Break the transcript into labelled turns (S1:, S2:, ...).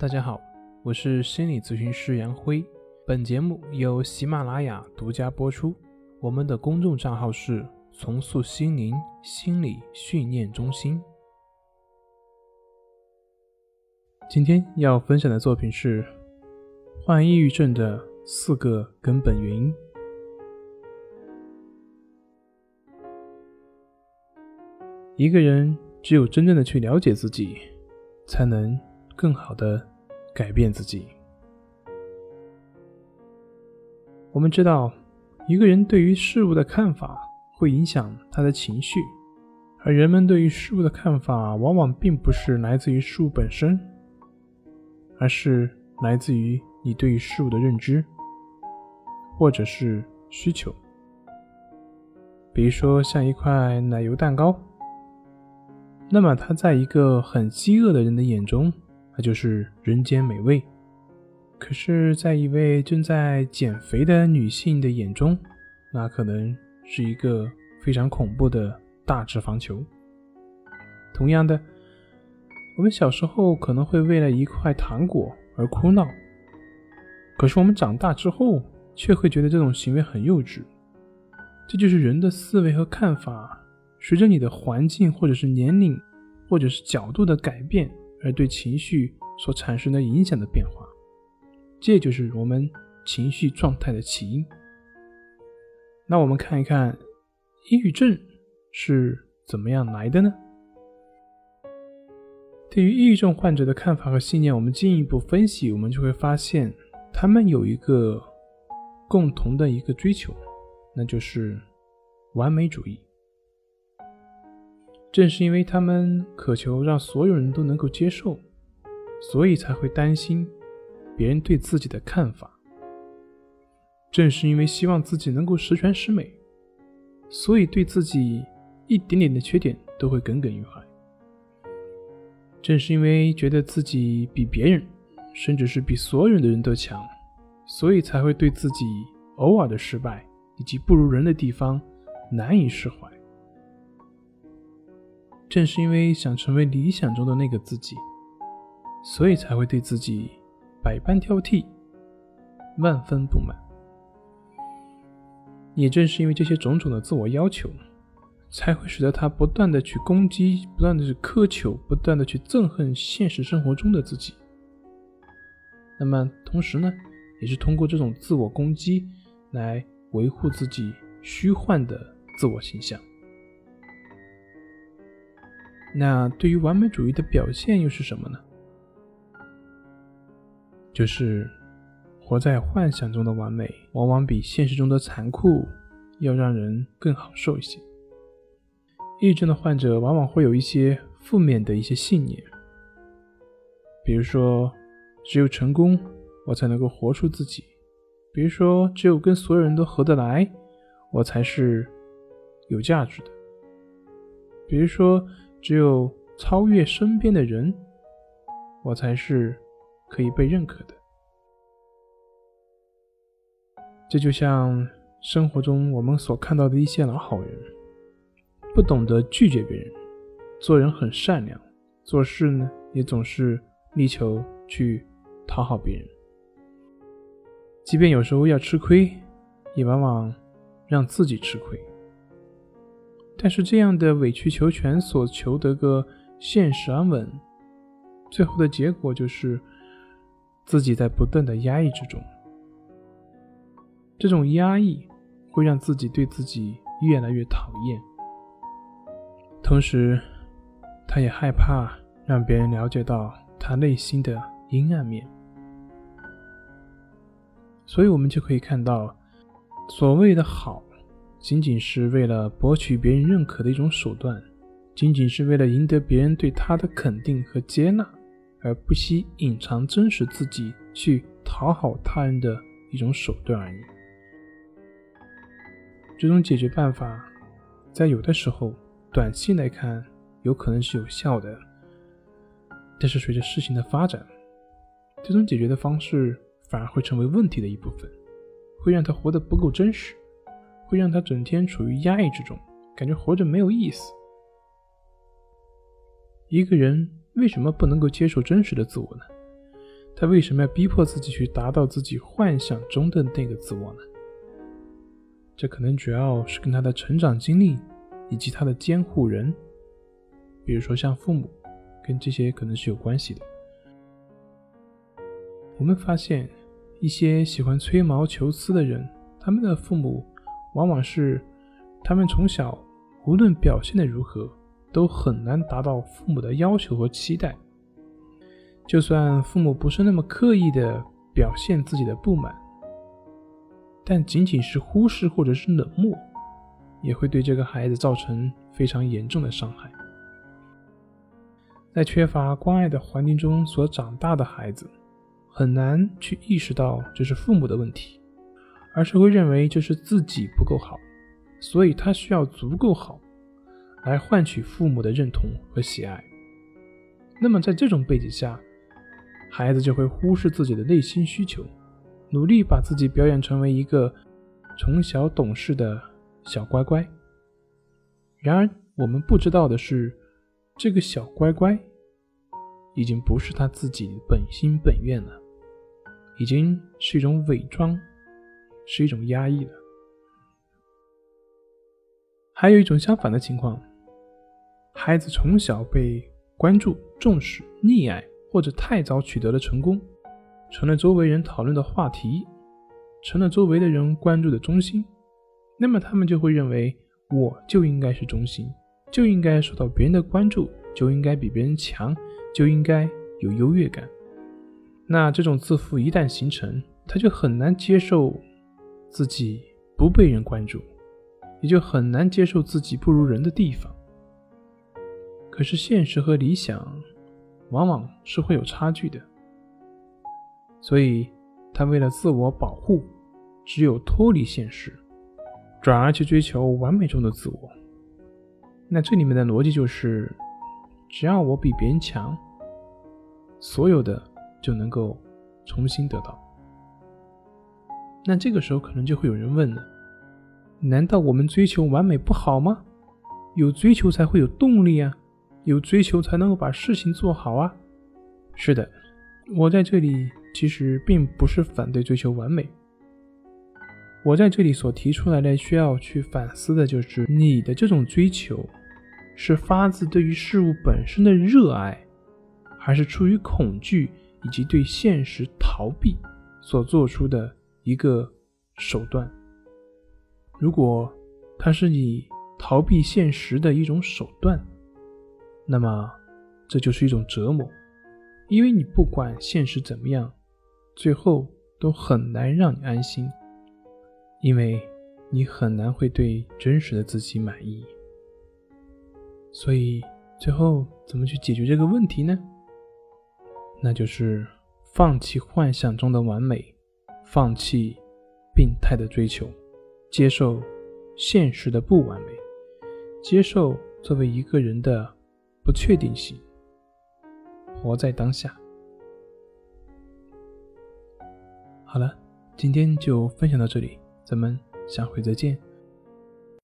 S1: 大家好，我是心理咨询师杨辉。本节目由喜马拉雅独家播出。我们的公众账号是“重塑心灵心理训练中心”。今天要分享的作品是患抑郁症的四个根本原因。一个人只有真正的去了解自己，才能更好的改变自己。我们知道，一个人对于事物的看法会影响他的情绪，而人们对于事物的看法往往并不是来自于事物本身，而是来自于你对于事物的认知，或者是需求。比如说，像一块奶油蛋糕。那么，它在一个很饥饿的人的眼中，那就是人间美味；可是，在一位正在减肥的女性的眼中，那可能是一个非常恐怖的大脂肪球。同样的，我们小时候可能会为了一块糖果而哭闹，可是我们长大之后却会觉得这种行为很幼稚。这就是人的思维和看法。随着你的环境或者是年龄，或者是角度的改变，而对情绪所产生的影响的变化，这就是我们情绪状态的起因。那我们看一看，抑郁症是怎么样来的呢？对于抑郁症患者的看法和信念，我们进一步分析，我们就会发现，他们有一个共同的一个追求，那就是完美主义。正是因为他们渴求让所有人都能够接受，所以才会担心别人对自己的看法。正是因为希望自己能够十全十美，所以对自己一点点的缺点都会耿耿于怀。正是因为觉得自己比别人，甚至是比所有的人都强，所以才会对自己偶尔的失败以及不如人的地方难以释怀。正是因为想成为理想中的那个自己，所以才会对自己百般挑剔、万分不满。也正是因为这些种种的自我要求，才会使得他不断的去攻击、不断的去苛求、不断的去憎恨现实生活中的自己。那么，同时呢，也是通过这种自我攻击来维护自己虚幻的自我形象。那对于完美主义的表现又是什么呢？就是活在幻想中的完美，往往比现实中的残酷要让人更好受一些。抑郁症的患者往往会有一些负面的一些信念，比如说，只有成功我才能够活出自己；比如说，只有跟所有人都合得来，我才是有价值的；比如说。只有超越身边的人，我才是可以被认可的。这就像生活中我们所看到的一些老好人，不懂得拒绝别人，做人很善良，做事呢也总是力求去讨好别人，即便有时候要吃亏，也往往让自己吃亏。但是这样的委曲求全所求得个现实安稳，最后的结果就是自己在不断的压抑之中。这种压抑会让自己对自己越来越讨厌，同时他也害怕让别人了解到他内心的阴暗面。所以，我们就可以看到，所谓的好。仅仅是为了博取别人认可的一种手段，仅仅是为了赢得别人对他的肯定和接纳，而不惜隐藏真实自己去讨好他人的一种手段而已。这种解决办法，在有的时候短期来看有可能是有效的，但是随着事情的发展，这种解决的方式反而会成为问题的一部分，会让他活得不够真实。会让他整天处于压抑之中，感觉活着没有意思。一个人为什么不能够接受真实的自我呢？他为什么要逼迫自己去达到自己幻想中的那个自我呢？这可能主要是跟他的成长经历以及他的监护人，比如说像父母，跟这些可能是有关系的。我们发现，一些喜欢吹毛求疵的人，他们的父母往往是他们从小无论表现的如何，都很难达到父母的要求和期待。就算父母不是那么刻意的表现自己的不满，但仅仅是忽视或者是冷漠，也会对这个孩子造成非常严重的伤害。在缺乏关爱的环境中所长大的孩子。很难去意识到这是父母的问题，而是会认为这是自己不够好，所以他需要足够好，来换取父母的认同和喜爱。那么在这种背景下，孩子就会忽视自己的内心需求，努力把自己表演成为一个从小懂事的小乖乖。然而我们不知道的是，这个小乖乖已经不是他自己本心本愿了。已经是一种伪装，是一种压抑的。还有一种相反的情况，孩子从小被关注、重视、溺爱，或者太早取得了成功，成了周围人讨论的话题，成了周围的人关注的中心。那么他们就会认为，我就应该是中心，就应该受到别人的关注，就应该比别人强，就应该有优越感。那这种自负一旦形成，他就很难接受自己不被人关注，也就很难接受自己不如人的地方。可是现实和理想往往是会有差距的，所以他为了自我保护，只有脱离现实，转而去追求完美中的自我。那这里面的逻辑就是，只要我比别人强，所有的。就能够重新得到。那这个时候可能就会有人问了：难道我们追求完美不好吗？有追求才会有动力啊，有追求才能够把事情做好啊。是的，我在这里其实并不是反对追求完美。我在这里所提出来的需要去反思的就是，你的这种追求是发自对于事物本身的热爱，还是出于恐惧？以及对现实逃避所做出的一个手段，如果它是你逃避现实的一种手段，那么这就是一种折磨，因为你不管现实怎么样，最后都很难让你安心，因为你很难会对真实的自己满意。所以最后怎么去解决这个问题呢？那就是放弃幻想中的完美，放弃病态的追求，接受现实的不完美，接受作为一个人的不确定性，活在当下。好了，今天就分享到这里，咱们下回再见。